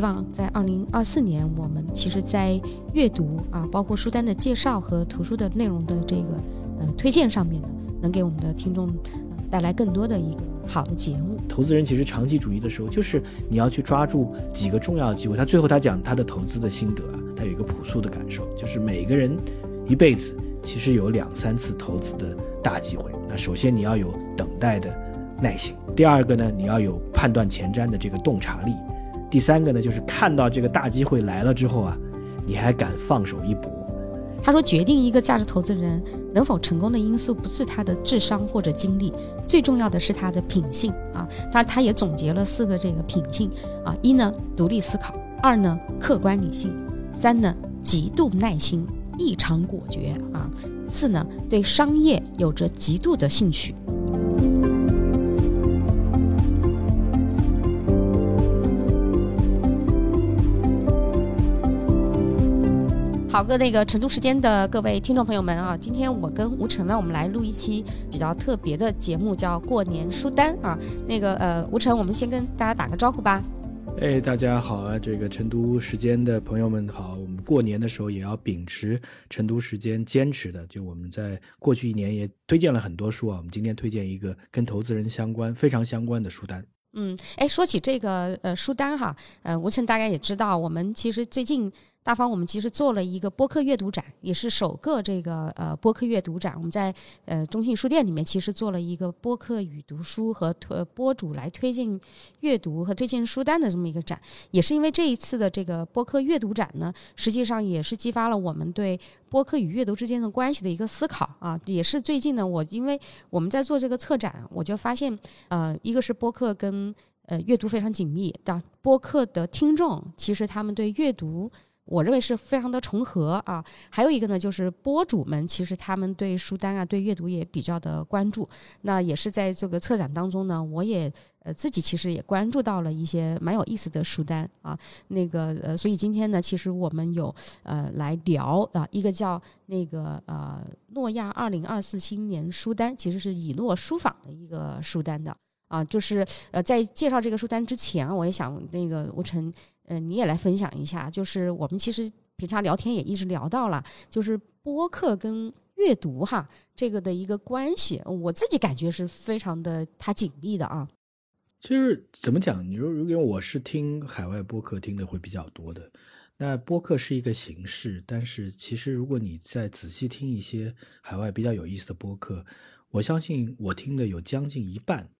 希望在二零二四年，我们其实在阅读啊，包括书单的介绍和图书的内容的这个呃推荐上面呢，能给我们的听众带来更多的一个好的节目。投资人其实长期主义的时候，就是你要去抓住几个重要的机会。他最后他讲他的投资的心得啊，他有一个朴素的感受，就是每个人一辈子其实有两三次投资的大机会。那首先你要有等待的耐心，第二个呢，你要有判断前瞻的这个洞察力。第三个呢，就是看到这个大机会来了之后啊，你还敢放手一搏。他说，决定一个价值投资人能否成功的因素，不是他的智商或者经历，最重要的是他的品性啊。他他也总结了四个这个品性啊：一呢，独立思考；二呢，客观理性；三呢，极度耐心，异常果决啊；四呢，对商业有着极度的兴趣。好各那个成都时间的各位听众朋友们啊，今天我跟吴晨呢，我们来录一期比较特别的节目，叫过年书单啊。那个呃，吴晨，我们先跟大家打个招呼吧。哎，大家好啊！这个成都时间的朋友们好，我们过年的时候也要秉持成都时间坚持的，就我们在过去一年也推荐了很多书啊。我们今天推荐一个跟投资人相关、非常相关的书单。嗯，哎，说起这个呃书单哈，呃，吴晨大概也知道，我们其实最近。大方，我们其实做了一个播客阅读展，也是首个这个呃播客阅读展。我们在呃中信书店里面其实做了一个播客与读书和推播主来推荐阅读和推荐书单的这么一个展。也是因为这一次的这个播客阅读展呢，实际上也是激发了我们对播客与阅读之间的关系的一个思考啊。也是最近呢，我因为我们在做这个策展，我就发现呃，一个是播客跟呃阅读非常紧密的，播客的听众其实他们对阅读。我认为是非常的重合啊，还有一个呢，就是播主们其实他们对书单啊、对阅读也比较的关注。那也是在这个策展当中呢，我也呃自己其实也关注到了一些蛮有意思的书单啊。那个呃，所以今天呢，其实我们有呃来聊啊，一个叫那个呃诺亚二零二四新年书单，其实是以诺书坊的一个书单的啊。就是呃在介绍这个书单之前，我也想那个吴晨。嗯，你也来分享一下，就是我们其实平常聊天也一直聊到了，就是播客跟阅读哈这个的一个关系，我自己感觉是非常的它紧密的啊。就是怎么讲？你说如果我是听海外播客听的会比较多的，那播客是一个形式，但是其实如果你再仔细听一些海外比较有意思的播客，我相信我听的有将近一半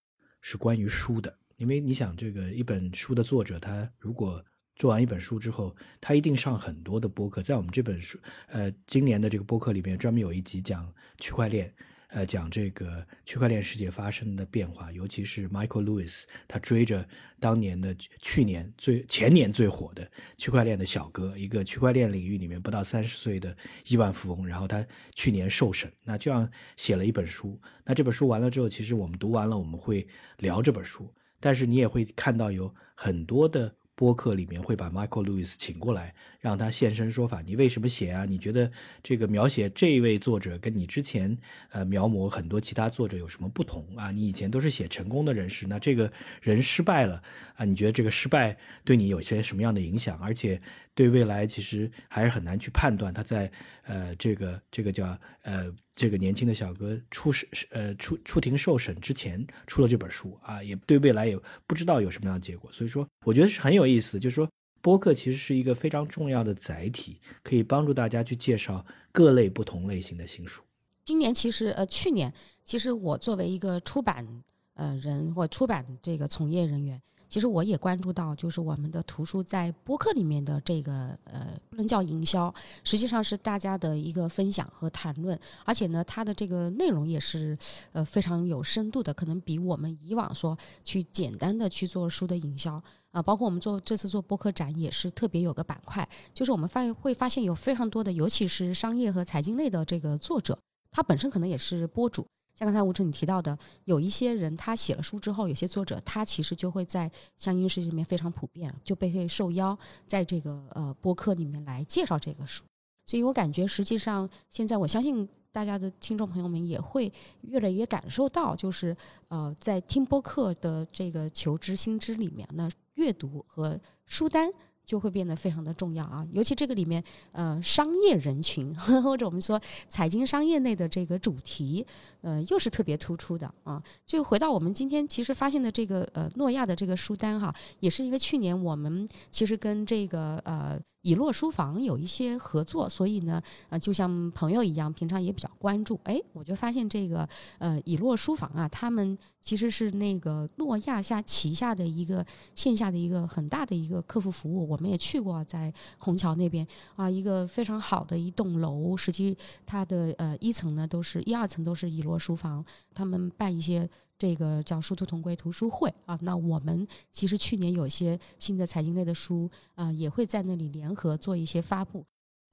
是关于书的，因为你想这个一本书的作者他如果做完一本书之后，他一定上很多的播客。在我们这本书，呃，今年的这个播客里面，专门有一集讲区块链，呃，讲这个区块链世界发生的变化，尤其是 Michael Lewis，他追着当年的去年最前年最火的区块链的小哥，一个区块链领域里面不到三十岁的亿万富翁，然后他去年受审，那这样写了一本书。那这本书完了之后，其实我们读完了，我们会聊这本书，但是你也会看到有很多的。播客里面会把 Michael Lewis 请过来，让他现身说法。你为什么写啊？你觉得这个描写这一位作者跟你之前呃描摹很多其他作者有什么不同啊？你以前都是写成功的人士，那这个人失败了啊？你觉得这个失败对你有些什么样的影响？而且对未来其实还是很难去判断。他在呃这个这个叫呃。这个年轻的小哥出审呃出出庭受审之前出了这本书啊，也对未来也不知道有什么样的结果，所以说我觉得是很有意思。就是说播客其实是一个非常重要的载体，可以帮助大家去介绍各类不同类型的新书。今年其实呃去年其实我作为一个出版呃人或出版这个从业人员。其实我也关注到，就是我们的图书在播客里面的这个呃，不能叫营销，实际上是大家的一个分享和谈论，而且呢，它的这个内容也是呃非常有深度的，可能比我们以往说去简单的去做书的营销啊，包括我们做这次做播客展也是特别有个板块，就是我们发会发现有非常多的，尤其是商业和财经类的这个作者，他本身可能也是播主。像刚才吴晨你提到的，有一些人他写了书之后，有些作者他其实就会在像音视里面非常普遍，就被会受邀在这个呃播客里面来介绍这个书。所以我感觉，实际上现在我相信大家的听众朋友们也会越来越感受到，就是呃在听播客的这个求知心知里面，那阅读和书单。就会变得非常的重要啊，尤其这个里面，呃，商业人群 或者我们说财经商业内的这个主题，呃，又是特别突出的啊。就回到我们今天其实发现的这个呃诺亚的这个书单哈，也是因为去年我们其实跟这个呃。以诺书房有一些合作，所以呢，呃，就像朋友一样，平常也比较关注。哎，我就发现这个，呃，以诺书房啊，他们其实是那个诺亚下旗下的一个线下的一个很大的一个客服服务。我们也去过，在虹桥那边啊，一个非常好的一栋楼，实际它的呃一层呢都是一二层都是以诺书房，他们办一些。这个叫殊途同归图书会啊，那我们其实去年有些新的财经类的书啊，也会在那里联合做一些发布。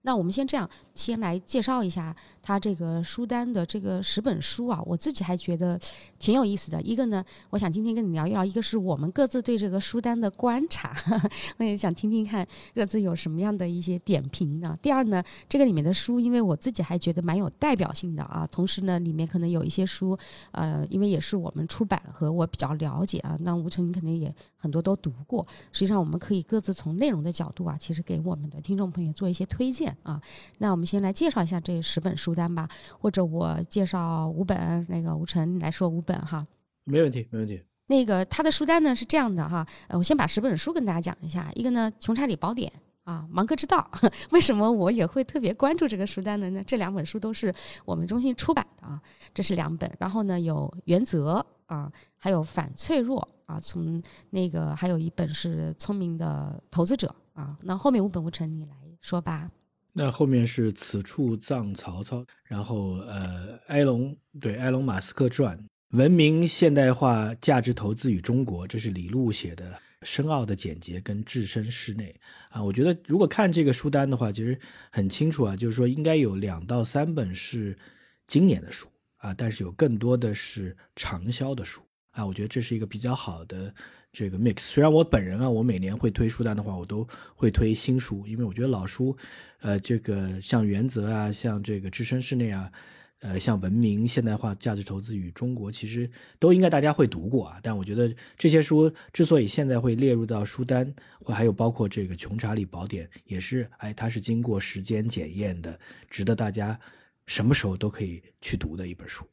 那我们先这样，先来介绍一下他这个书单的这个十本书啊，我自己还觉得挺有意思的。一个呢，我想今天跟你聊一聊，一个是我们各自对这个书单的观察，我也想听听看各自有什么样的一些点评呢。第二呢，这个里面的书，因为我自己还觉得蛮有代表性的啊，同时呢，里面可能有一些书，呃，因为也是我们出版和我比较了解啊，那吴成你肯定也很多都读过。实际上，我们可以各自从内容的角度啊，其实给我们的听众朋友做一些推荐。啊，那我们先来介绍一下这十本书单吧，或者我介绍五本，那个吴晨来说五本哈。没问题，没问题。那个他的书单呢是这样的哈，呃，我先把十本书跟大家讲一下。一个呢，《穷查理宝典》啊，《芒格之道》。为什么我也会特别关注这个书单呢？那这两本书都是我们中心出版的啊，这是两本。然后呢，有《原则》啊，还有《反脆弱》啊，从那个还有一本是《聪明的投资者》啊。那后面五本吴晨你来说吧。那后面是此处葬曹操，然后呃，埃隆对埃隆马斯克传，文明现代化价值投资与中国，这是李路写的，深奥的简洁跟置身事内啊。我觉得如果看这个书单的话，其实很清楚啊，就是说应该有两到三本是今年的书啊，但是有更多的是畅销的书啊。我觉得这是一个比较好的。这个 mix，虽然我本人啊，我每年会推书单的话，我都会推新书，因为我觉得老书，呃，这个像原则啊，像这个置身事内啊，呃，像文明现代化价值投资与中国，其实都应该大家会读过啊。但我觉得这些书之所以现在会列入到书单，或还有包括这个穷查理宝典，也是哎，它是经过时间检验的，值得大家什么时候都可以去读的一本书。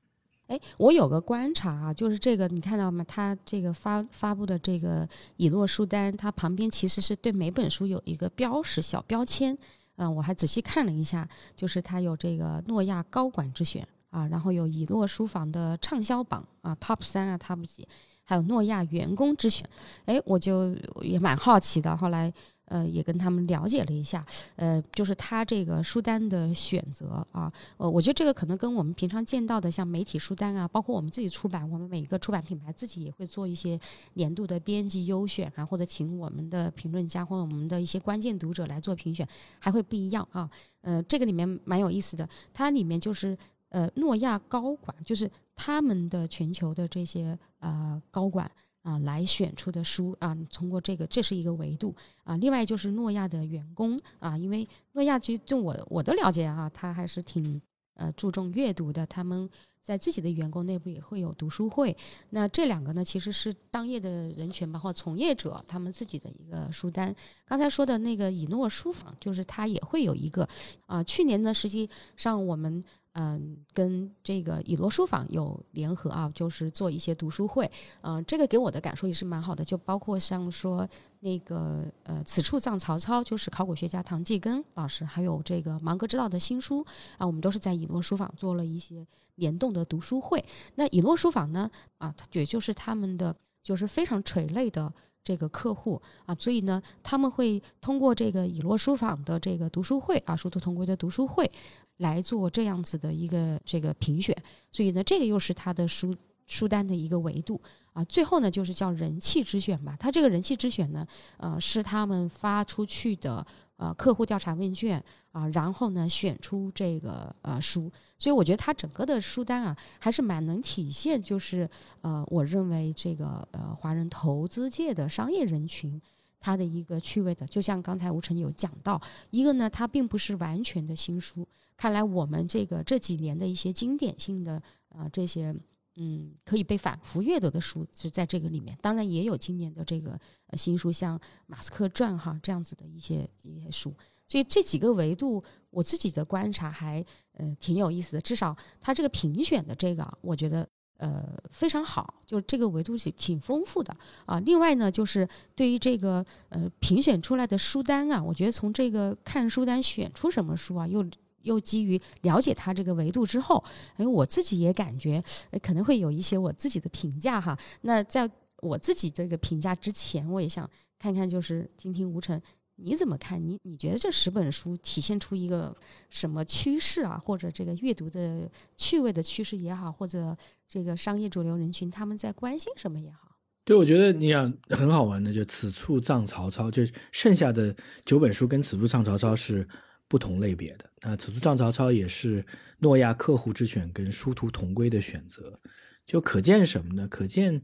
哎，我有个观察啊，就是这个你看到吗？它这个发发布的这个以诺书单，它旁边其实是对每本书有一个标识小标签。嗯，我还仔细看了一下，就是它有这个诺亚高管之选啊，然后有以诺书房的畅销榜啊，Top 三啊，Top 几，还有诺亚员工之选。哎，我就也蛮好奇的，后来。呃，也跟他们了解了一下，呃，就是他这个书单的选择啊，呃，我觉得这个可能跟我们平常见到的像媒体书单啊，包括我们自己出版，我们每一个出版品牌自己也会做一些年度的编辑优选啊，或者请我们的评论家或者我们的一些关键读者来做评选，还会不一样啊。呃，这个里面蛮有意思的，它里面就是呃，诺亚高管，就是他们的全球的这些呃高管。啊，来选出的书啊，通过这个，这是一个维度啊。另外就是诺亚的员工啊，因为诺亚其实就我我的了解啊，他还是挺呃注重阅读的。他们在自己的员工内部也会有读书会。那这两个呢，其实是当业的人群包括从业者他们自己的一个书单。刚才说的那个以诺书房，就是他也会有一个啊。去年呢，实际上我们。嗯，跟这个以罗书房有联合啊，就是做一些读书会。嗯，这个给我的感受也是蛮好的，就包括像说那个呃，此处葬曹操，就是考古学家唐继根老师，还有这个芒格之道的新书啊，我们都是在以诺书房做了一些联动的读书会。那以诺书房呢，啊，也就是他们的就是非常垂类的这个客户啊，所以呢，他们会通过这个以诺书房的这个读书会啊，殊途同归的读书会。来做这样子的一个这个评选，所以呢，这个又是他的书书单的一个维度啊。最后呢，就是叫人气之选吧。他这个人气之选呢，呃，是他们发出去的呃客户调查问卷啊，然后呢选出这个呃书。所以我觉得他整个的书单啊，还是蛮能体现，就是呃，我认为这个呃华人投资界的商业人群。它的一个趣味的，就像刚才吴晨有讲到，一个呢，它并不是完全的新书。看来我们这个这几年的一些经典性的啊这些嗯，可以被反复阅读的书是在这个里面。当然也有今年的这个新书，像《马斯克传》哈这样子的一些一些书。所以这几个维度，我自己的观察还呃挺有意思的。至少他这个评选的这个，我觉得呃非常好，就这个维度挺挺丰富的啊。另外呢，就是对于这个呃评选出来的书单啊，我觉得从这个看书单选出什么书啊，又。又基于了解它这个维度之后，哎，我自己也感觉可能会有一些我自己的评价哈。那在我自己这个评价之前，我也想看看，就是听听吴晨你怎么看？你你觉得这十本书体现出一个什么趋势啊？或者这个阅读的趣味的趋势也好，或者这个商业主流人群他们在关心什么也好？对，我觉得你想很好玩的，就此处葬曹操，就剩下的九本书跟此处葬曹操是。不同类别的那此处葬曹操也是诺亚客户之选跟殊途同归的选择，就可见什么呢？可见，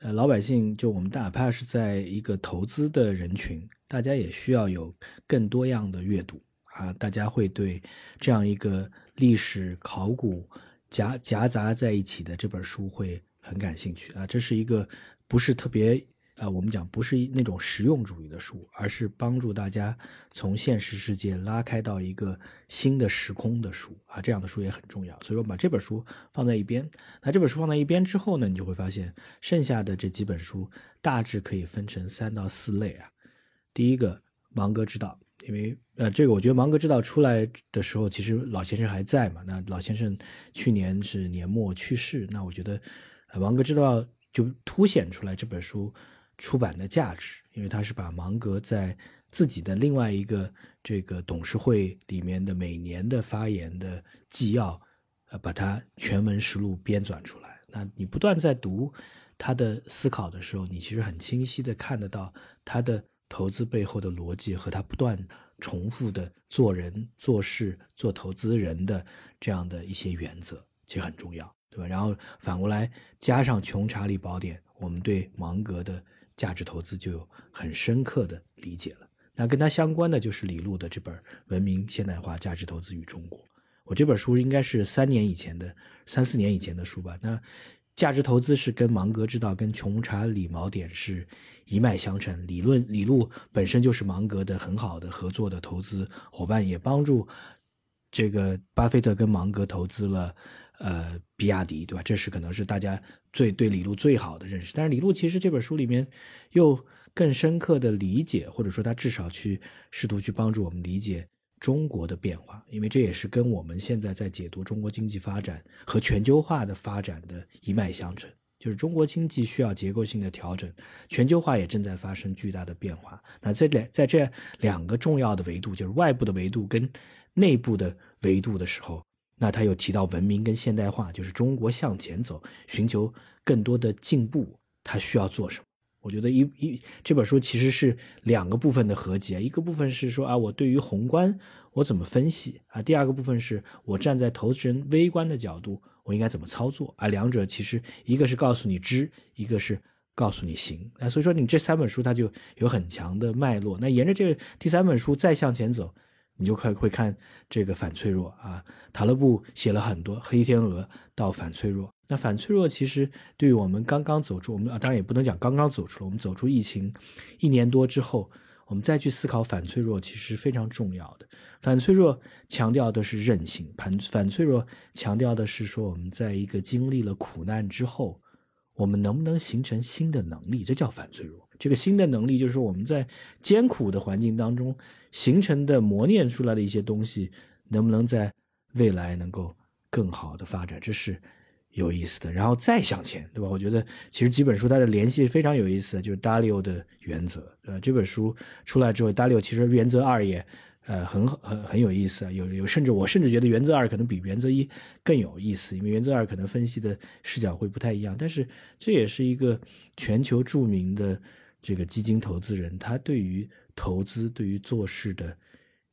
呃，老百姓就我们哪怕是在一个投资的人群，大家也需要有更多样的阅读啊，大家会对这样一个历史考古夹夹杂在一起的这本书会很感兴趣啊，这是一个不是特别。啊，我们讲不是那种实用主义的书，而是帮助大家从现实世界拉开到一个新的时空的书啊，这样的书也很重要。所以说，把这本书放在一边。那这本书放在一边之后呢，你就会发现剩下的这几本书大致可以分成三到四类啊。第一个《芒格之道》，因为呃，这个我觉得《芒格之道》出来的时候，其实老先生还在嘛。那老先生去年是年末去世，那我觉得《芒格之道》就凸显出来这本书。出版的价值，因为他是把芒格在自己的另外一个这个董事会里面的每年的发言的纪要，呃，把它全文实录编纂出来。那你不断在读他的思考的时候，你其实很清晰的看得到他的投资背后的逻辑和他不断重复的做人做事做投资人的这样的一些原则，其实很重要，对吧？然后反过来加上《穷查理宝典》，我们对芒格的。价值投资就有很深刻的理解了。那跟它相关的就是李路的这本《文明现代化价值投资与中国》。我这本书应该是三年以前的、三四年以前的书吧。那价值投资是跟芒格之道、跟穷查理锚点是一脉相承。理论李路本身就是芒格的很好的合作的投资伙伴，也帮助这个巴菲特跟芒格投资了。呃，比亚迪，对吧？这是可能是大家最对李路最好的认识。但是李路其实这本书里面又更深刻的理解，或者说他至少去试图去帮助我们理解中国的变化，因为这也是跟我们现在在解读中国经济发展和全球化的发展的一脉相承。就是中国经济需要结构性的调整，全球化也正在发生巨大的变化。那这两在这两个重要的维度，就是外部的维度跟内部的维度的时候。那他又提到文明跟现代化，就是中国向前走，寻求更多的进步，他需要做什么？我觉得一一这本书其实是两个部分的合集，一个部分是说啊，我对于宏观我怎么分析啊，第二个部分是我站在投资人微观的角度，我应该怎么操作啊？两者其实一个是告诉你知，一个是告诉你行啊，所以说你这三本书它就有很强的脉络。那沿着这个第三本书再向前走。你就快会看这个反脆弱啊，塔勒布写了很多黑天鹅到反脆弱。那反脆弱其实对于我们刚刚走出，我们啊当然也不能讲刚刚走出了，我们走出疫情一年多之后，我们再去思考反脆弱，其实是非常重要的。反脆弱强调的是韧性，反反脆弱强调的是说我们在一个经历了苦难之后，我们能不能形成新的能力，这叫反脆弱。这个新的能力就是说我们在艰苦的环境当中。形成的磨练出来的一些东西，能不能在未来能够更好的发展，这是有意思的。然后再向前，对吧？我觉得其实几本书它的联系非常有意思，就是达利欧的原则。呃，这本书出来之后，达利欧其实原则二也呃很很很有意思啊。有有甚至我甚至觉得原则二可能比原则一更有意思，因为原则二可能分析的视角会不太一样。但是这也是一个全球著名的这个基金投资人，他对于。投资对于做事的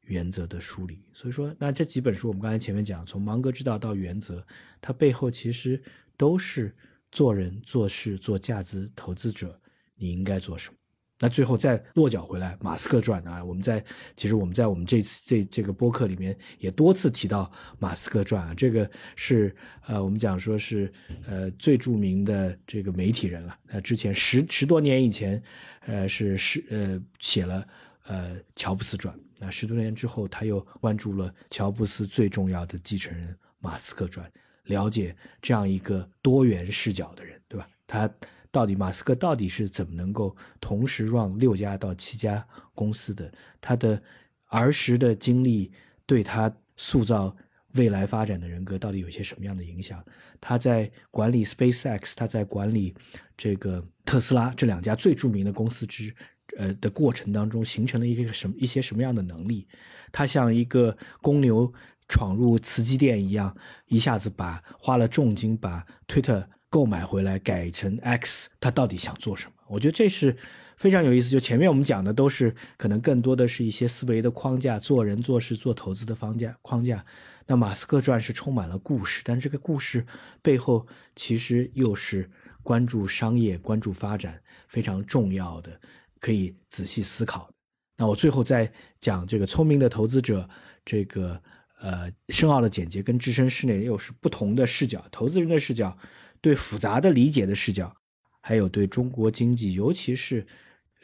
原则的梳理，所以说，那这几本书我们刚才前面讲，从芒格之道到原则，它背后其实都是做人做事做价值投资者你应该做什么。那最后再落脚回来，马斯克传啊，我们在其实我们在我们这次这这个播客里面也多次提到马斯克传啊，这个是呃我们讲说是呃最著名的这个媒体人了，呃之前十十多年以前，呃是是呃写了呃乔布斯传，那十多年之后他又关注了乔布斯最重要的继承人马斯克传，了解这样一个多元视角的人，对吧？他。到底马斯克到底是怎么能够同时让六家到七家公司的？他的儿时的经历对他塑造未来发展的人格到底有些什么样的影响？他在管理 SpaceX，他在管理这个特斯拉这两家最著名的公司之呃的过程当中，形成了一个什么一些什么样的能力？他像一个公牛闯入磁机店一样，一下子把花了重金把 Twitter。购买回来改成 X，他到底想做什么？我觉得这是非常有意思。就前面我们讲的都是可能更多的是一些思维的框架，做人做事做投资的框架框架。那马斯克传是充满了故事，但这个故事背后其实又是关注商业、关注发展非常重要的，可以仔细思考。那我最后再讲这个聪明的投资者，这个呃深奥的简洁跟置身事内又是不同的视角，投资人的视角。对复杂的理解的视角，还有对中国经济，尤其是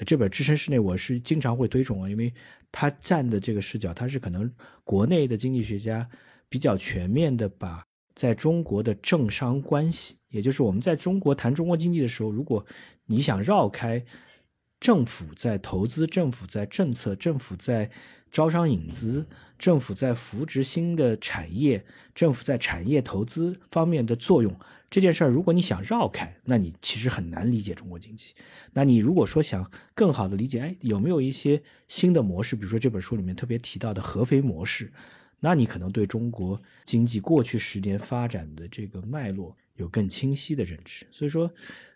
这本《置身事内》，我是经常会推崇啊，因为他站的这个视角，他是可能国内的经济学家比较全面的把在中国的政商关系，也就是我们在中国谈中国经济的时候，如果你想绕开政府在投资、政府在政策、政府在招商引资、政府在扶植新的产业、政府在产业投资方面的作用。这件事儿，如果你想绕开，那你其实很难理解中国经济。那你如果说想更好的理解，哎，有没有一些新的模式？比如说这本书里面特别提到的合肥模式，那你可能对中国经济过去十年发展的这个脉络有更清晰的认知。所以说，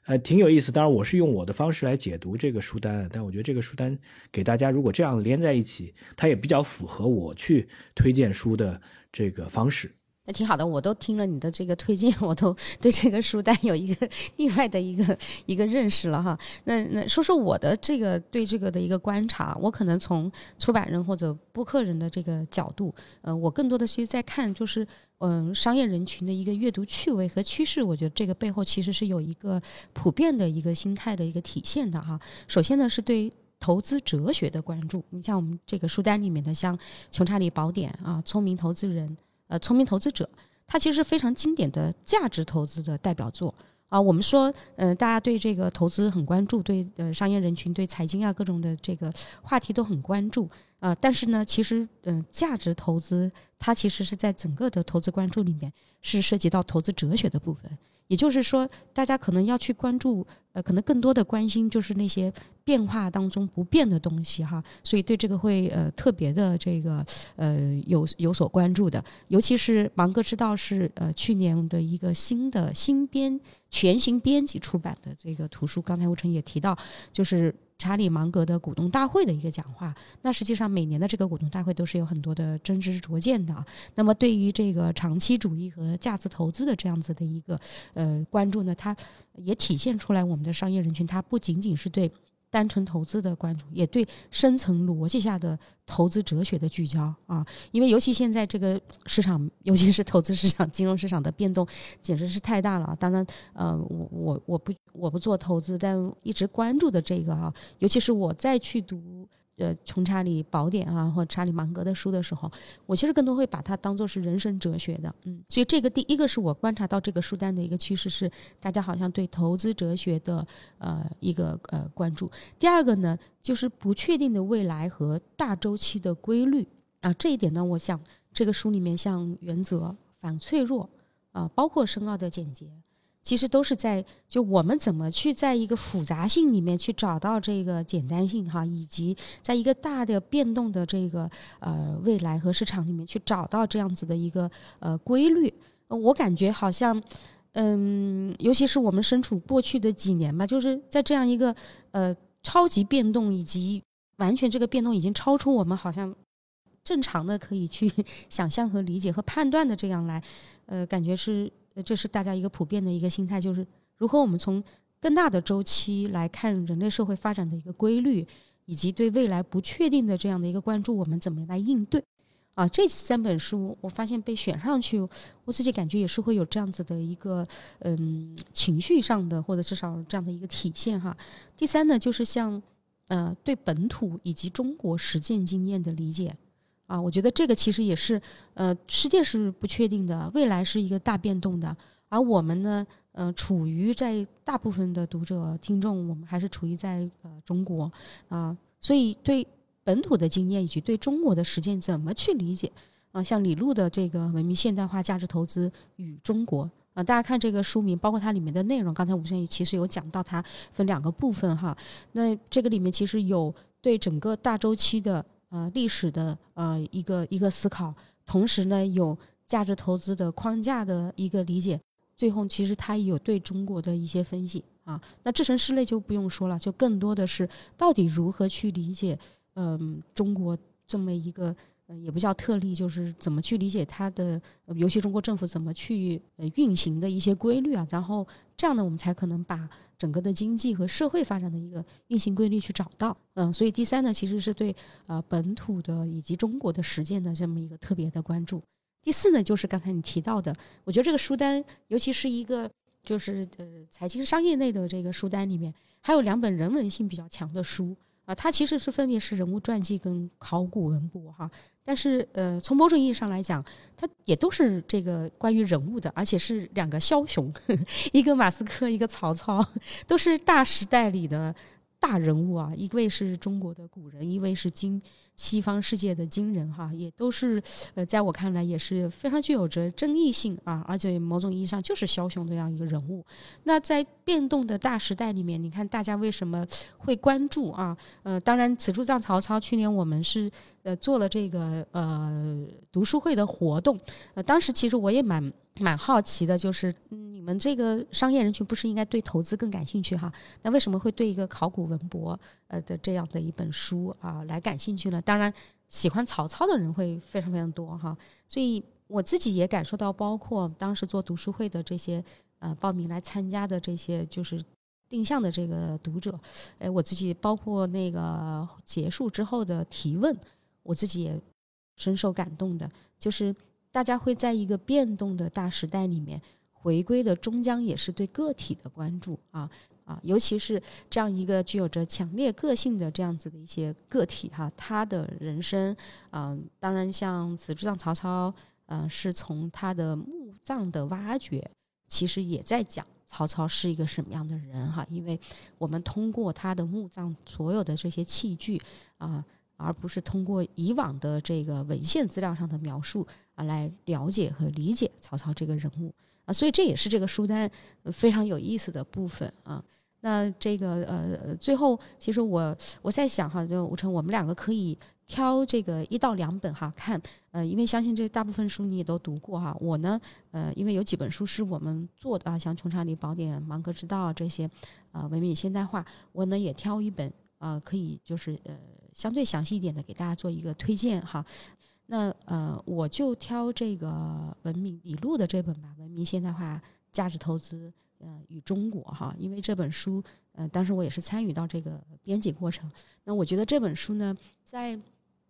呃，挺有意思。当然，我是用我的方式来解读这个书单，但我觉得这个书单给大家如果这样连在一起，它也比较符合我去推荐书的这个方式。那挺好的，我都听了你的这个推荐，我都对这个书单有一个另外的一个一个认识了哈。那那说说我的这个对这个的一个观察，我可能从出版人或者播客人的这个角度，呃，我更多的其实在看就是嗯商业人群的一个阅读趣味和趋势。我觉得这个背后其实是有一个普遍的一个心态的一个体现的哈。首先呢是对投资哲学的关注，你像我们这个书单里面的像《穷查理宝典》啊，《聪明投资人》。呃，聪明投资者，它其实是非常经典的价值投资的代表作啊。我们说，呃，大家对这个投资很关注，对呃商业人群、对财经啊各种的这个话题都很关注啊。但是呢，其实，嗯，价值投资它其实是在整个的投资关注里面是涉及到投资哲学的部分。也就是说，大家可能要去关注，呃，可能更多的关心就是那些变化当中不变的东西哈，所以对这个会呃特别的这个呃有有所关注的，尤其是芒格之道是呃去年的一个新的新编全新编辑出版的这个图书，刚才吴晨也提到，就是。查理芒格的股东大会的一个讲话，那实际上每年的这个股东大会都是有很多的真知灼见的。那么对于这个长期主义和价值投资的这样子的一个呃关注呢，它也体现出来我们的商业人群，它不仅仅是对。单纯投资的关注，也对深层逻辑下的投资哲学的聚焦啊，因为尤其现在这个市场，尤其是投资市场、金融市场的变动，简直是太大了。当然，呃，我我我不我不做投资，但一直关注的这个啊，尤其是我再去读。呃，穷查理宝典啊，或查理芒格的书的时候，我其实更多会把它当做是人生哲学的，嗯，所以这个第一个是我观察到这个书单的一个趋势是，大家好像对投资哲学的呃一个呃关注。第二个呢，就是不确定的未来和大周期的规律啊，这一点呢，我想这个书里面像原则、反脆弱啊，包括深奥的简洁。其实都是在就我们怎么去在一个复杂性里面去找到这个简单性哈，以及在一个大的变动的这个呃未来和市场里面去找到这样子的一个呃规律。我感觉好像，嗯，尤其是我们身处过去的几年吧，就是在这样一个呃超级变动以及完全这个变动已经超出我们好像正常的可以去 想象和理解和判断的这样来，呃，感觉是。这是大家一个普遍的一个心态，就是如何我们从更大的周期来看人类社会发展的一个规律，以及对未来不确定的这样的一个关注，我们怎么来应对？啊，这三本书我发现被选上去，我自己感觉也是会有这样子的一个嗯情绪上的，或者至少这样的一个体现哈。第三呢，就是像呃对本土以及中国实践经验的理解啊，我觉得这个其实也是呃世界是不确定的，未来是一个大变动的，而我们呢，呃，处于在大部分的读者听众，我们还是处于在呃中国啊，所以对。本土的经验以及对中国的实践怎么去理解啊？像李路的这个《文明现代化价值投资与中国》啊，大家看这个书名，包括它里面的内容，刚才吴先生其实有讲到，它分两个部分哈。那这个里面其实有对整个大周期的呃历史的呃一个一个思考，同时呢有价值投资的框架的一个理解，最后其实它也有对中国的一些分析啊。那智成师类就不用说了，就更多的是到底如何去理解。嗯，中国这么一个呃，也不叫特例，就是怎么去理解它的，尤其中国政府怎么去呃运行的一些规律啊，然后这样呢，我们才可能把整个的经济和社会发展的一个运行规律去找到。嗯，所以第三呢，其实是对呃本土的以及中国的实践的这么一个特别的关注。第四呢，就是刚才你提到的，我觉得这个书单，尤其是一个就是呃财经商业类的这个书单里面，还有两本人文性比较强的书。啊，它其实是分别是人物传记跟考古文博哈，但是呃，从某种意义上来讲，它也都是这个关于人物的，而且是两个枭雄，一个马斯克，一个曹操，都是大时代里的大人物啊，一位是中国的古人，一位是今。西方世界的今人哈，也都是呃，在我看来也是非常具有着争议性啊，而且某种意义上就是枭雄这样一个人物。那在变动的大时代里面，你看大家为什么会关注啊？呃，当然，此处葬曹操。去年我们是呃做了这个呃读书会的活动，呃，当时其实我也蛮。蛮好奇的，就是你们这个商业人群不是应该对投资更感兴趣哈？那为什么会对一个考古文博呃的这样的一本书啊来感兴趣呢？当然，喜欢曹操的人会非常非常多哈。所以我自己也感受到，包括当时做读书会的这些呃报名来参加的这些就是定向的这个读者，哎，我自己包括那个结束之后的提问，我自己也深受感动的，就是。大家会在一个变动的大时代里面回归的，终将也是对个体的关注啊啊，尤其是这样一个具有着强烈个性的这样子的一些个体哈，他的人生啊，当然像此之葬曹操，嗯，是从他的墓葬的挖掘，其实也在讲曹操是一个什么样的人哈，因为我们通过他的墓葬所有的这些器具啊。而不是通过以往的这个文献资料上的描述啊来了解和理解曹操这个人物啊，所以这也是这个书单非常有意思的部分啊。那这个呃，最后其实我我在想哈，就吴成，我们两个可以挑这个一到两本哈看，呃，因为相信这大部分书你也都读过哈。我呢，呃，因为有几本书是我们做的啊，像《穷查理宝典》《芒格之道》这些啊，文明现代化，我呢也挑一本啊，可以就是呃。相对详细一点的，给大家做一个推荐哈。那呃，我就挑这个文明李路的这本吧，《文明现代化价值投资呃与中国》哈。因为这本书呃，当时我也是参与到这个编辑过程。那我觉得这本书呢，在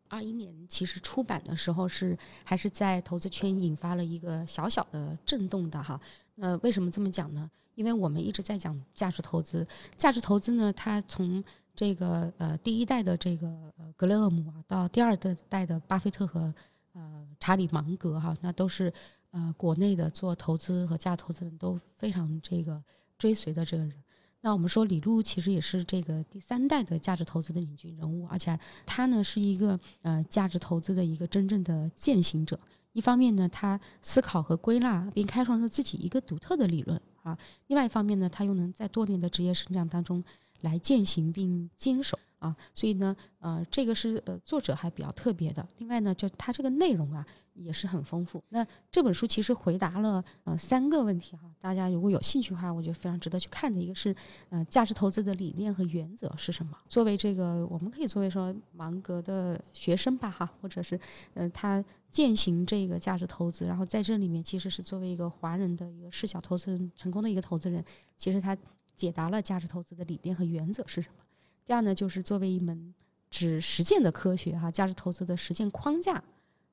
二一年其实出版的时候是还是在投资圈引发了一个小小的震动的哈。那为什么这么讲呢？因为我们一直在讲价值投资，价值投资呢，它从这个呃，第一代的这个格雷厄姆啊，到第二代的巴菲特和呃查理芒格哈，那都是呃国内的做投资和价值投资人都非常这个追随的这个人。那我们说李路其实也是这个第三代的价值投资的领军人物，而且他呢是一个呃价值投资的一个真正的践行者。一方面呢，他思考和归纳并开创出自己一个独特的理论啊；另外一方面呢，他又能在多年的职业生涯当中。来践行并坚守啊，所以呢，呃，这个是呃作者还比较特别的。另外呢，就他这个内容啊也是很丰富。那这本书其实回答了呃三个问题哈，大家如果有兴趣的话，我觉得非常值得去看的。一个是呃价值投资的理念和原则是什么？作为这个我们可以作为说芒格的学生吧哈，或者是呃他践行这个价值投资，然后在这里面其实是作为一个华人的一个视角投资人成功的一个投资人，其实他。解答了价值投资的理念和原则是什么。第二呢，就是作为一门只实践的科学哈，价值投资的实践框架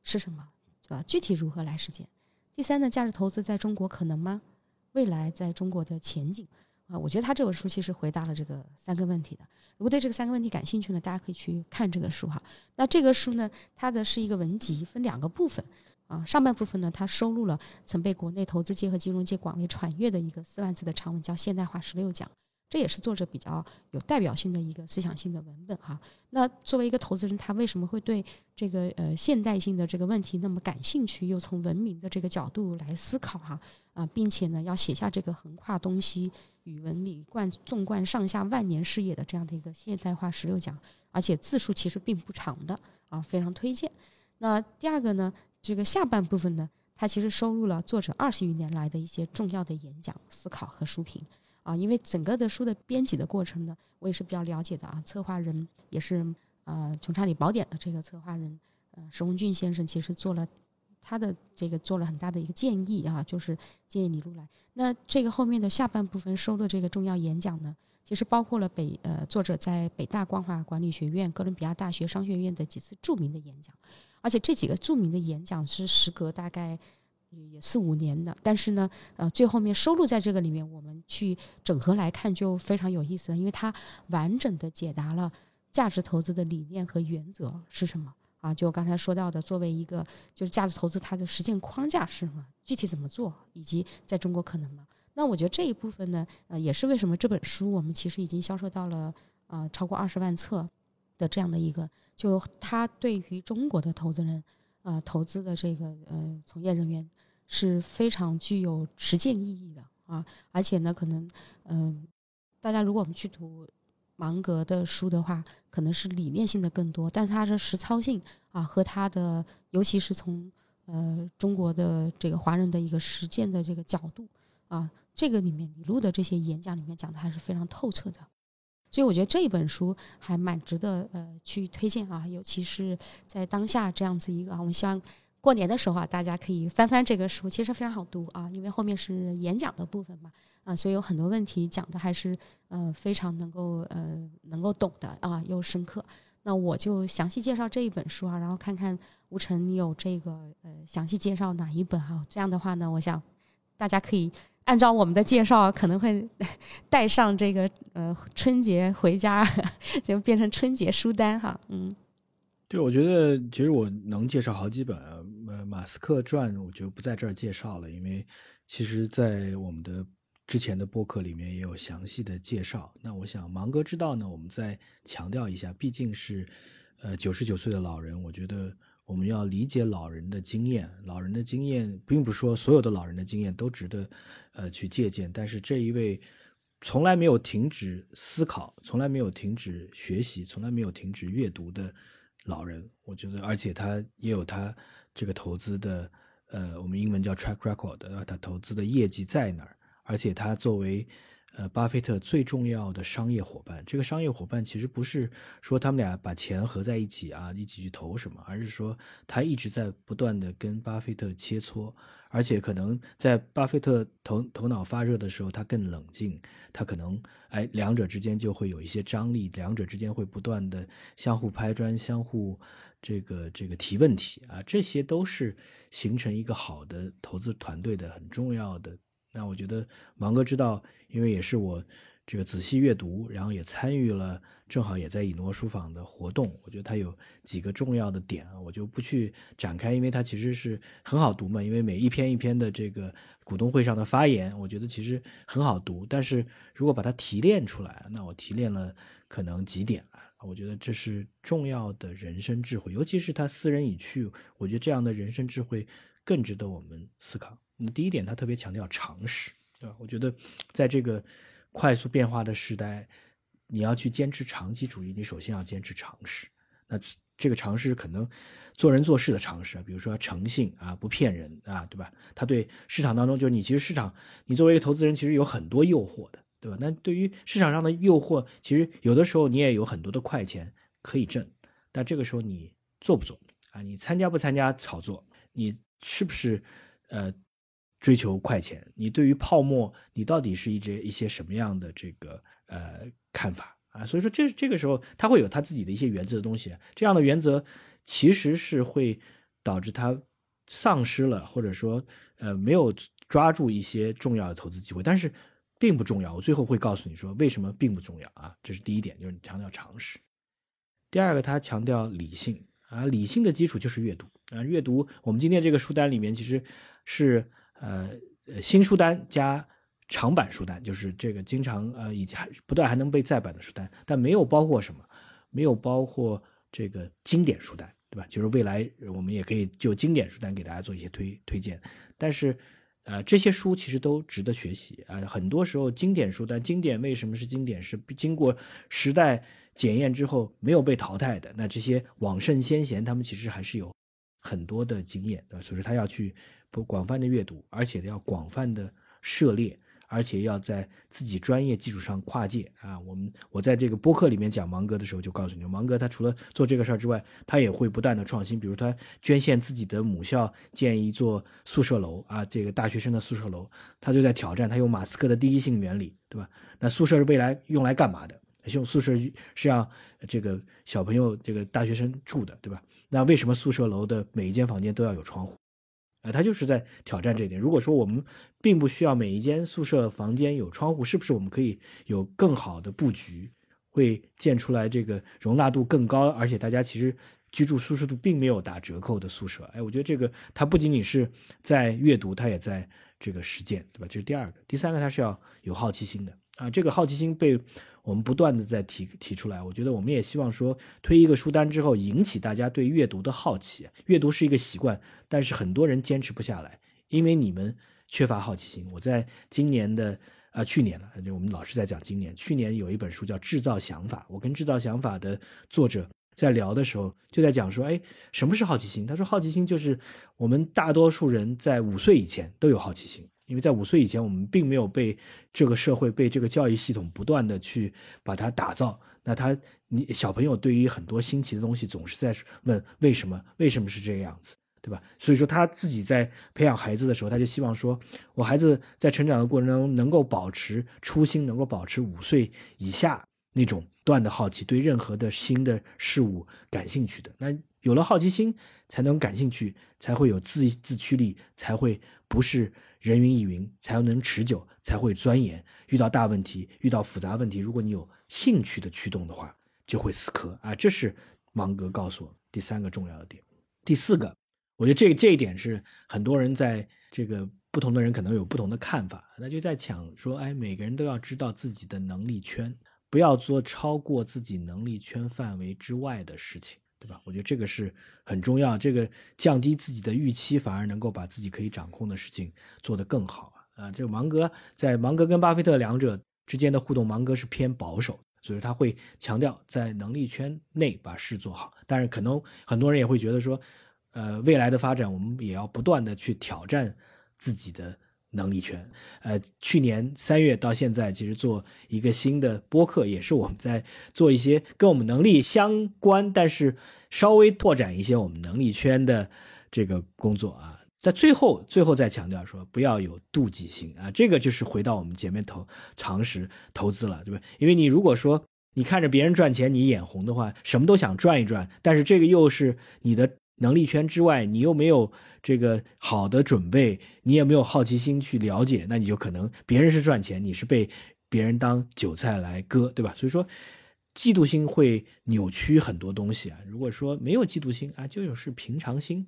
是什么，对吧？具体如何来实践？第三呢，价值投资在中国可能吗？未来在中国的前景啊，我觉得他这本书其实回答了这个三个问题的。如果对这个三个问题感兴趣呢，大家可以去看这个书哈。那这个书呢，它的是一个文集，分两个部分啊。上半部分呢，它收录了曾被国内投资界和金融界广为传阅的一个四万字的长文，叫《现代化十六讲》。这也是作者比较有代表性的一个思想性的文本哈。那作为一个投资人，他为什么会对这个呃现代性的这个问题那么感兴趣？又从文明的这个角度来思考哈啊，并且呢，要写下这个横跨东西语文里贯纵贯上下万年视野的这样的一个现代化十六讲，而且字数其实并不长的啊，非常推荐。那第二个呢，这个下半部分呢，它其实收录了作者二十余年来的一些重要的演讲、思考和书评。啊，因为整个的书的编辑的过程呢，我也是比较了解的啊。策划人也是呃《穷查理宝典》的这个策划人，呃，石红俊先生其实做了他的这个做了很大的一个建议啊，就是建议李路来。那这个后面的下半部分收的这个重要演讲呢，其实包括了北呃作者在北大光华管理学院、哥伦比亚大学商学院的几次著名的演讲，而且这几个著名的演讲是时隔大概。也四五年的，但是呢，呃，最后面收录在这个里面，我们去整合来看就非常有意思了，因为它完整的解答了价值投资的理念和原则是什么啊？就刚才说到的，作为一个就是价值投资它的实践框架是什么，具体怎么做，以及在中国可能吗？那我觉得这一部分呢，呃，也是为什么这本书我们其实已经销售到了啊超过二十万册的这样的一个，就他对于中国的投资人啊投资的这个呃从业人员。是非常具有实践意义的啊，而且呢，可能嗯，大家如果我们去读芒格的书的话，可能是理念性的更多，但是它的实操性啊和他的，尤其是从呃中国的这个华人的一个实践的这个角度啊，这个里面李路的这些演讲里面讲的还是非常透彻的，所以我觉得这一本书还蛮值得呃去推荐啊，尤其是在当下这样子一个啊，我们希望。过年的时候啊，大家可以翻翻这个书，其实非常好读啊，因为后面是演讲的部分嘛，啊，所以有很多问题讲的还是呃非常能够呃能够懂的啊，又深刻。那我就详细介绍这一本书啊，然后看看吴晨有这个呃详细介绍哪一本啊？这样的话呢，我想大家可以按照我们的介绍，可能会 带上这个呃春节回家 就变成春节书单哈，嗯。对，我觉得其实我能介绍好几本，呃，马斯克传我就不在这儿介绍了，因为其实，在我们的之前的播客里面也有详细的介绍。那我想芒格之道呢，我们再强调一下，毕竟是呃九十九岁的老人，我觉得我们要理解老人的经验，老人的经验，并不是说所有的老人的经验都值得呃去借鉴，但是这一位从来没有停止思考，从来没有停止学习，从来没有停止阅读的。老人，我觉得，而且他也有他这个投资的，呃，我们英文叫 track record，他投资的业绩在哪儿？而且他作为，呃，巴菲特最重要的商业伙伴，这个商业伙伴其实不是说他们俩把钱合在一起啊，一起去投什么，而是说他一直在不断的跟巴菲特切磋。而且可能在巴菲特头头脑发热的时候，他更冷静，他可能哎，两者之间就会有一些张力，两者之间会不断的相互拍砖，相互这个这个提问题啊，这些都是形成一个好的投资团队的很重要的。那我觉得芒哥知道，因为也是我。这个仔细阅读，然后也参与了，正好也在以诺书坊的活动。我觉得他有几个重要的点，我就不去展开，因为他其实是很好读嘛。因为每一篇一篇的这个股东会上的发言，我觉得其实很好读。但是如果把它提炼出来，那我提炼了可能几点？我觉得这是重要的人生智慧，尤其是他斯人已去，我觉得这样的人生智慧更值得我们思考。那第一点，他特别强调常识，对吧？我觉得在这个。快速变化的时代，你要去坚持长期主义，你首先要坚持常识。那这个常识可能做人做事的常识，比如说诚信啊，不骗人啊，对吧？他对市场当中，就是你其实市场，你作为一个投资人，其实有很多诱惑的，对吧？那对于市场上的诱惑，其实有的时候你也有很多的快钱可以挣，但这个时候你做不做啊？你参加不参加炒作？你是不是呃追求快钱，你对于泡沫，你到底是一些一些什么样的这个呃看法啊？所以说这这个时候他会有他自己的一些原则的东西，这样的原则其实是会导致他丧失了，或者说呃没有抓住一些重要的投资机会，但是并不重要。我最后会告诉你说为什么并不重要啊？这是第一点，就是你强调常识。第二个，他强调理性啊，理性的基础就是阅读啊，阅读。我们今天这个书单里面其实是。呃，新书单加长版书单，就是这个经常呃以及还不断还能被再版的书单，但没有包括什么，没有包括这个经典书单，对吧？就是未来我们也可以就经典书单给大家做一些推推荐，但是呃这些书其实都值得学习啊。很多时候经典书单，经典为什么是经典？是经过时代检验之后没有被淘汰的。那这些往圣先贤他们其实还是有很多的经验，对吧？所以说他要去。不广泛的阅读，而且要广泛的涉猎，而且要在自己专业基础上跨界啊！我们我在这个播客里面讲芒格的时候，就告诉你，芒格他除了做这个事儿之外，他也会不断的创新。比如他捐献自己的母校建一座宿舍楼啊，这个大学生的宿舍楼，他就在挑战，他用马斯克的第一性原理，对吧？那宿舍是未来用来干嘛的？用宿舍是让这个小朋友这个大学生住的，对吧？那为什么宿舍楼的每一间房间都要有窗户？啊，他就是在挑战这一点。如果说我们并不需要每一间宿舍房间有窗户，是不是我们可以有更好的布局，会建出来这个容纳度更高，而且大家其实居住舒适度并没有打折扣的宿舍？哎，我觉得这个它不仅仅是在阅读，它也在这个实践，对吧？这是第二个。第三个，它是要有好奇心的啊，这个好奇心被。我们不断的在提提出来，我觉得我们也希望说推一个书单之后引起大家对阅读的好奇。阅读是一个习惯，但是很多人坚持不下来，因为你们缺乏好奇心。我在今年的啊去年了，就我们老是在讲今年。去年有一本书叫《制造想法》，我跟《制造想法》的作者在聊的时候，就在讲说，哎，什么是好奇心？他说，好奇心就是我们大多数人在五岁以前都有好奇心。因为在五岁以前，我们并没有被这个社会、被这个教育系统不断的去把它打造。那他，你小朋友对于很多新奇的东西，总是在问为什么？为什么是这个样子？对吧？所以说他自己在培养孩子的时候，他就希望说，我孩子在成长的过程中能够保持初心，能够保持五岁以下那种断的好奇，对任何的新的事物感兴趣的。那有了好奇心，才能感兴趣，才会有自自驱力，才会不是。人云亦云才能持久，才会钻研。遇到大问题，遇到复杂问题，如果你有兴趣的驱动的话，就会死磕啊！这是芒格告诉我第三个重要的点。第四个，我觉得这这一点是很多人在这个不同的人可能有不同的看法，那就在讲说，哎，每个人都要知道自己的能力圈，不要做超过自己能力圈范围之外的事情。对吧？我觉得这个是很重要，这个降低自己的预期，反而能够把自己可以掌控的事情做得更好啊！这芒格在芒格跟巴菲特两者之间的互动，芒格是偏保守，所以他会强调在能力圈内把事做好。但是可能很多人也会觉得说，呃，未来的发展我们也要不断的去挑战自己的。能力圈，呃，去年三月到现在，其实做一个新的播客，也是我们在做一些跟我们能力相关，但是稍微拓展一些我们能力圈的这个工作啊。在最后，最后再强调说，不要有妒忌心啊，这个就是回到我们前面投常识投资了，对吧？因为你如果说你看着别人赚钱，你眼红的话，什么都想赚一赚，但是这个又是你的。能力圈之外，你又没有这个好的准备，你也没有好奇心去了解，那你就可能别人是赚钱，你是被别人当韭菜来割，对吧？所以说，嫉妒心会扭曲很多东西啊。如果说没有嫉妒心啊，就有是平常心，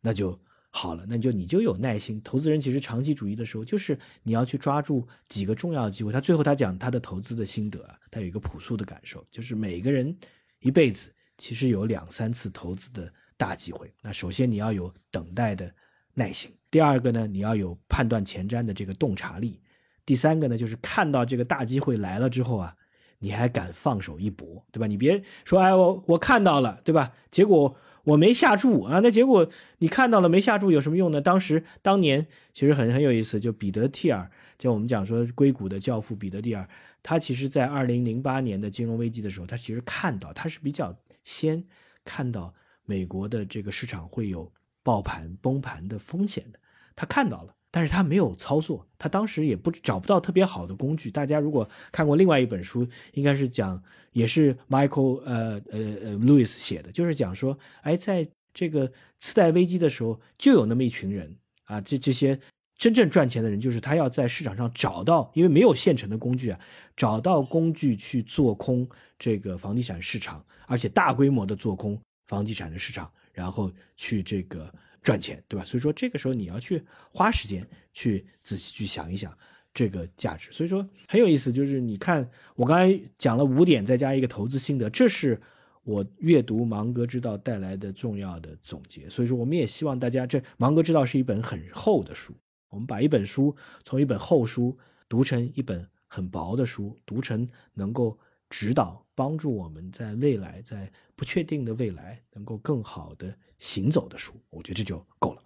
那就好了。那就你就有耐心。投资人其实长期主义的时候，就是你要去抓住几个重要的机会。他最后他讲他的投资的心得啊，他有一个朴素的感受，就是每个人一辈子其实有两三次投资的。大机会，那首先你要有等待的耐心。第二个呢，你要有判断前瞻的这个洞察力。第三个呢，就是看到这个大机会来了之后啊，你还敢放手一搏，对吧？你别说，哎，我我看到了，对吧？结果我没下注啊，那结果你看到了没下注有什么用呢？当时当年其实很很有意思，就彼得蒂尔，就我们讲说硅谷的教父彼得蒂尔，他其实在二零零八年的金融危机的时候，他其实看到他是比较先看到。美国的这个市场会有爆盘、崩盘的风险的，他看到了，但是他没有操作，他当时也不找不到特别好的工具。大家如果看过另外一本书，应该是讲也是 Michael 呃呃呃 Lewis 写的，就是讲说，哎，在这个次贷危机的时候，就有那么一群人啊，这这些真正赚钱的人，就是他要在市场上找到，因为没有现成的工具啊，找到工具去做空这个房地产市场，而且大规模的做空房地产的市场，然后去这个。赚钱，对吧？所以说这个时候你要去花时间去仔细去想一想这个价值。所以说很有意思，就是你看我刚才讲了五点，再加一个投资心得，这是我阅读《芒格之道》带来的重要的总结。所以说我们也希望大家，这《芒格之道》是一本很厚的书，我们把一本书从一本厚书读成一本很薄的书，读成能够指导、帮助我们在未来在不确定的未来能够更好的。行走的书，我觉得这就够了。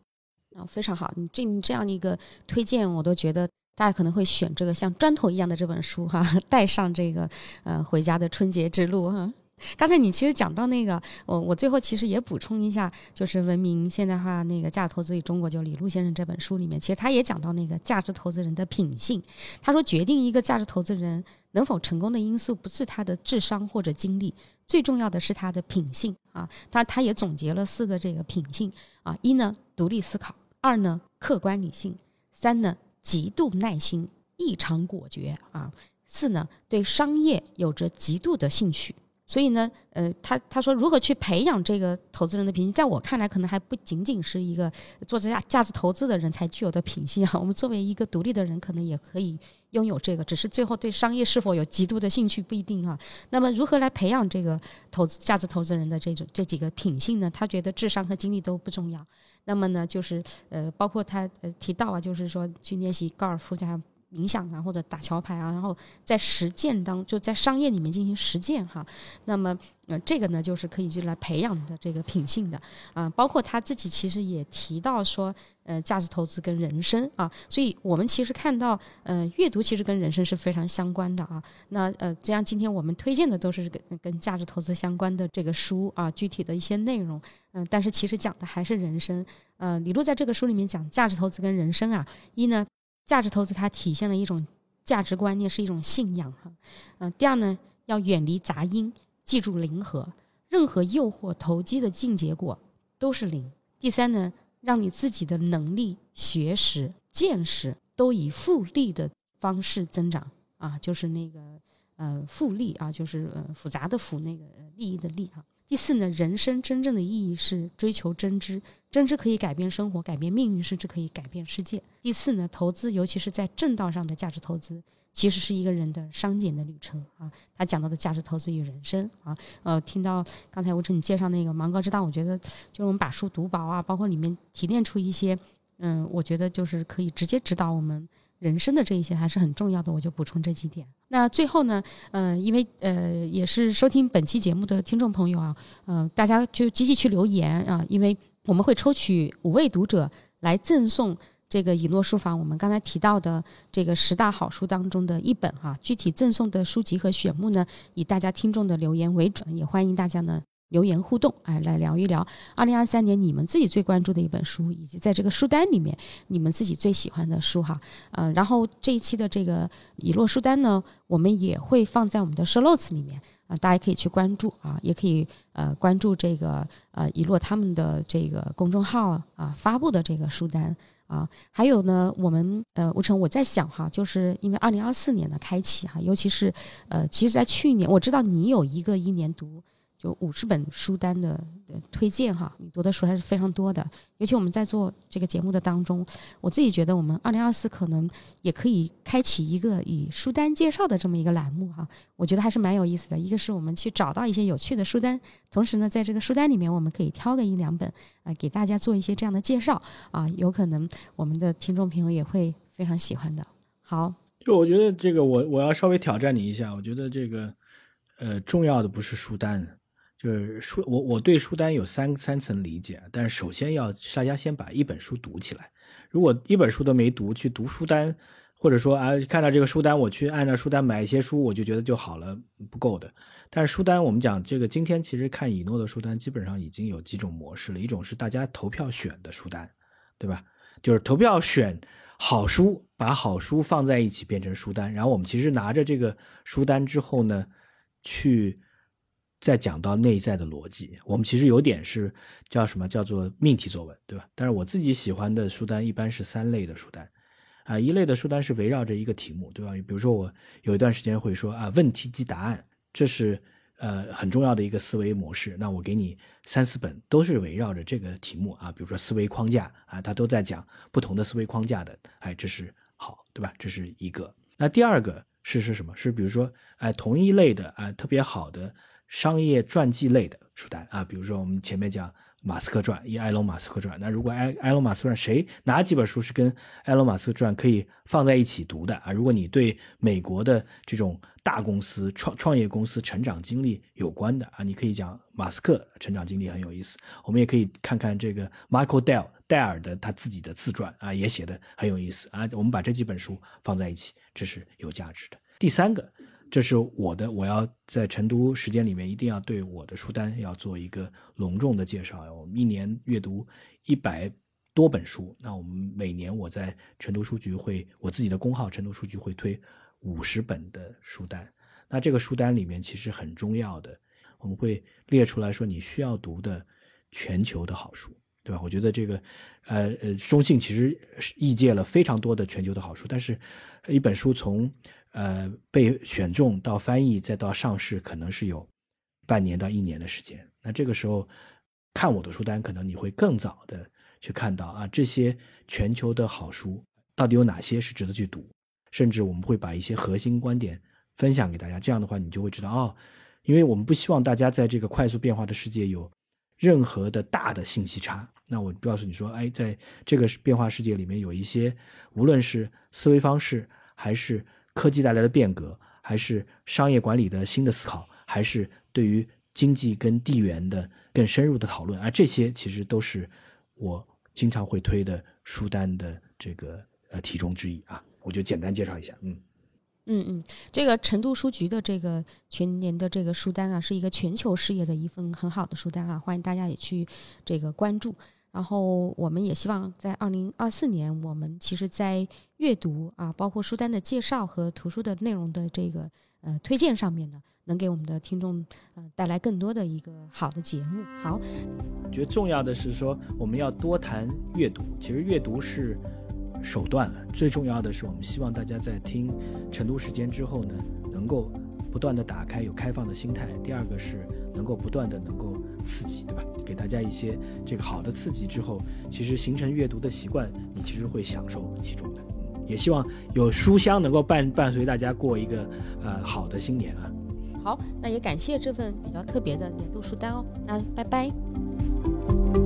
啊，非常好，你这这样的一个推荐，我都觉得大家可能会选这个像砖头一样的这本书哈，带上这个呃回家的春节之路哈。刚才你其实讲到那个，我我最后其实也补充一下，就是《文明现代化那个价值投资与中国》就李路先生这本书里面，其实他也讲到那个价值投资人的品性。他说，决定一个价值投资人能否成功的因素，不是他的智商或者经历，最重要的是他的品性啊。他他也总结了四个这个品性啊：一呢，独立思考；二呢，客观理性；三呢，极度耐心，异常果决啊；四呢，对商业有着极度的兴趣。所以呢，呃，他他说如何去培养这个投资人的品性，在我看来，可能还不仅仅是一个做这价价值投资的人才具有的品性啊。我们作为一个独立的人，可能也可以拥有这个，只是最后对商业是否有极度的兴趣不一定啊。那么，如何来培养这个投资价值投资人的这种这几个品性呢？他觉得智商和精力都不重要。那么呢，就是呃，包括他呃提到啊，就是说去练习高尔夫这样。冥想啊，或者打桥牌啊，然后在实践当就在商业里面进行实践哈。那么，呃，这个呢，就是可以去来培养的这个品性的啊。包括他自己其实也提到说，呃，价值投资跟人生啊，所以我们其实看到，呃，阅读其实跟人生是非常相关的啊。那呃，这样今天我们推荐的都是跟跟价值投资相关的这个书啊，具体的一些内容，嗯，但是其实讲的还是人生。呃，李璐在这个书里面讲价值投资跟人生啊，一呢。价值投资它体现了一种价值观念，是一种信仰哈。嗯，第二呢，要远离杂音，记住零和，任何诱惑投机的净结果都是零。第三呢，让你自己的能力、学识、见识都以复利的方式增长啊，就是那个呃复利啊，就是呃复杂的复那个利益的利啊。第四呢，人生真正的意义是追求真知，真知可以改变生活，改变命运，甚至可以改变世界。第四呢，投资，尤其是在正道上的价值投资，其实是一个人的商检的旅程啊。他讲到的价值投资与人生啊，呃，听到刚才吴晨你介绍那个芒格之道，我觉得就是我们把书读薄啊，包括里面提炼出一些，嗯，我觉得就是可以直接指导我们。人生的这一些还是很重要的，我就补充这几点。那最后呢，呃，因为呃也是收听本期节目的听众朋友啊，呃，大家就积极去留言啊，因为我们会抽取五位读者来赠送这个以诺书房我们刚才提到的这个十大好书当中的一本哈。具体赠送的书籍和选目呢，以大家听众的留言为准，也欢迎大家呢。留言互动，哎，来聊一聊二零二三年你们自己最关注的一本书，以及在这个书单里面你们自己最喜欢的书哈。嗯，然后这一期的这个以落书单呢，我们也会放在我们的 show notes 里面啊，大家可以去关注啊，也可以呃关注这个呃以落他们的这个公众号啊发布的这个书单啊。还有呢，我们呃吴成我在想哈，就是因为二零二四年的开启哈，尤其是呃，其实，在去年我知道你有一个一年读。有五十本书单的推荐哈，你读的书还是非常多的。尤其我们在做这个节目的当中，我自己觉得我们二零二四可能也可以开启一个以书单介绍的这么一个栏目哈，我觉得还是蛮有意思的。一个是我们去找到一些有趣的书单，同时呢，在这个书单里面我们可以挑个一两本啊，给大家做一些这样的介绍啊，有可能我们的听众朋友也会非常喜欢的。好，就我觉得这个我我要稍微挑战你一下，我觉得这个呃重要的不是书单。就是书，我我对书单有三三层理解，但是首先要大家先把一本书读起来。如果一本书都没读，去读书单，或者说啊看到这个书单，我去按照书单买一些书，我就觉得就好了，不够的。但是书单，我们讲这个，今天其实看以诺的书单，基本上已经有几种模式了。一种是大家投票选的书单，对吧？就是投票选好书，把好书放在一起变成书单，然后我们其实拿着这个书单之后呢，去再讲到内在的逻辑。我们其实有点是叫什么叫做命题作文，对吧？但是我自己喜欢的书单一般是三类的书单，啊，一类的书单是围绕着一个题目，对吧？比如说我有一段时间会说啊，问题即答案，这是。呃，很重要的一个思维模式。那我给你三四本，都是围绕着这个题目啊，比如说思维框架啊，它都在讲不同的思维框架的。哎，这是好，对吧？这是一个。那第二个是是什么？是比如说，哎，同一类的啊，特别好的商业传记类的书单啊，比如说我们前面讲马斯克传，以埃隆马斯克传。那如果埃埃隆马斯克传，谁哪几本书是跟埃隆马斯克传可以放在一起读的啊？如果你对美国的这种大公司创创业公司成长经历有关的啊，你可以讲马斯克成长经历很有意思。我们也可以看看这个 Michael Dell 戴尔的他自己的自传啊，也写的很有意思啊。我们把这几本书放在一起，这是有价值的。第三个，这是我的，我要在成都时间里面一定要对我的书单要做一个隆重的介绍。我们一年阅读一百多本书，那我们每年我在成都书局会，我自己的公号成都书局会推。五十本的书单，那这个书单里面其实很重要的，我们会列出来说你需要读的全球的好书，对吧？我觉得这个，呃呃，中信其实译介了非常多的全球的好书，但是一本书从呃被选中到翻译再到上市，可能是有半年到一年的时间。那这个时候看我的书单，可能你会更早的去看到啊，这些全球的好书到底有哪些是值得去读。甚至我们会把一些核心观点分享给大家，这样的话你就会知道哦，因为我们不希望大家在这个快速变化的世界有任何的大的信息差。那我告诉你说，哎，在这个变化世界里面，有一些无论是思维方式，还是科技带来的变革，还是商业管理的新的思考，还是对于经济跟地缘的更深入的讨论，啊，这些其实都是我经常会推的书单的这个呃题中之一啊。我就简单介绍一下，嗯，嗯嗯，这个成都书局的这个全年的这个书单啊，是一个全球视野的一份很好的书单啊，欢迎大家也去这个关注。然后我们也希望在二零二四年，我们其实在阅读啊，包括书单的介绍和图书的内容的这个呃推荐上面呢，能给我们的听众呃带来更多的一个好的节目。好，觉得重要的是说，我们要多谈阅读，其实阅读是。手段最重要的是，我们希望大家在听成都时间之后呢，能够不断的打开，有开放的心态。第二个是能够不断的能够刺激，对吧？给大家一些这个好的刺激之后，其实形成阅读的习惯，你其实会享受其中的。也希望有书香能够伴伴随大家过一个呃好的新年啊。好，那也感谢这份比较特别的年度书单哦。那拜拜。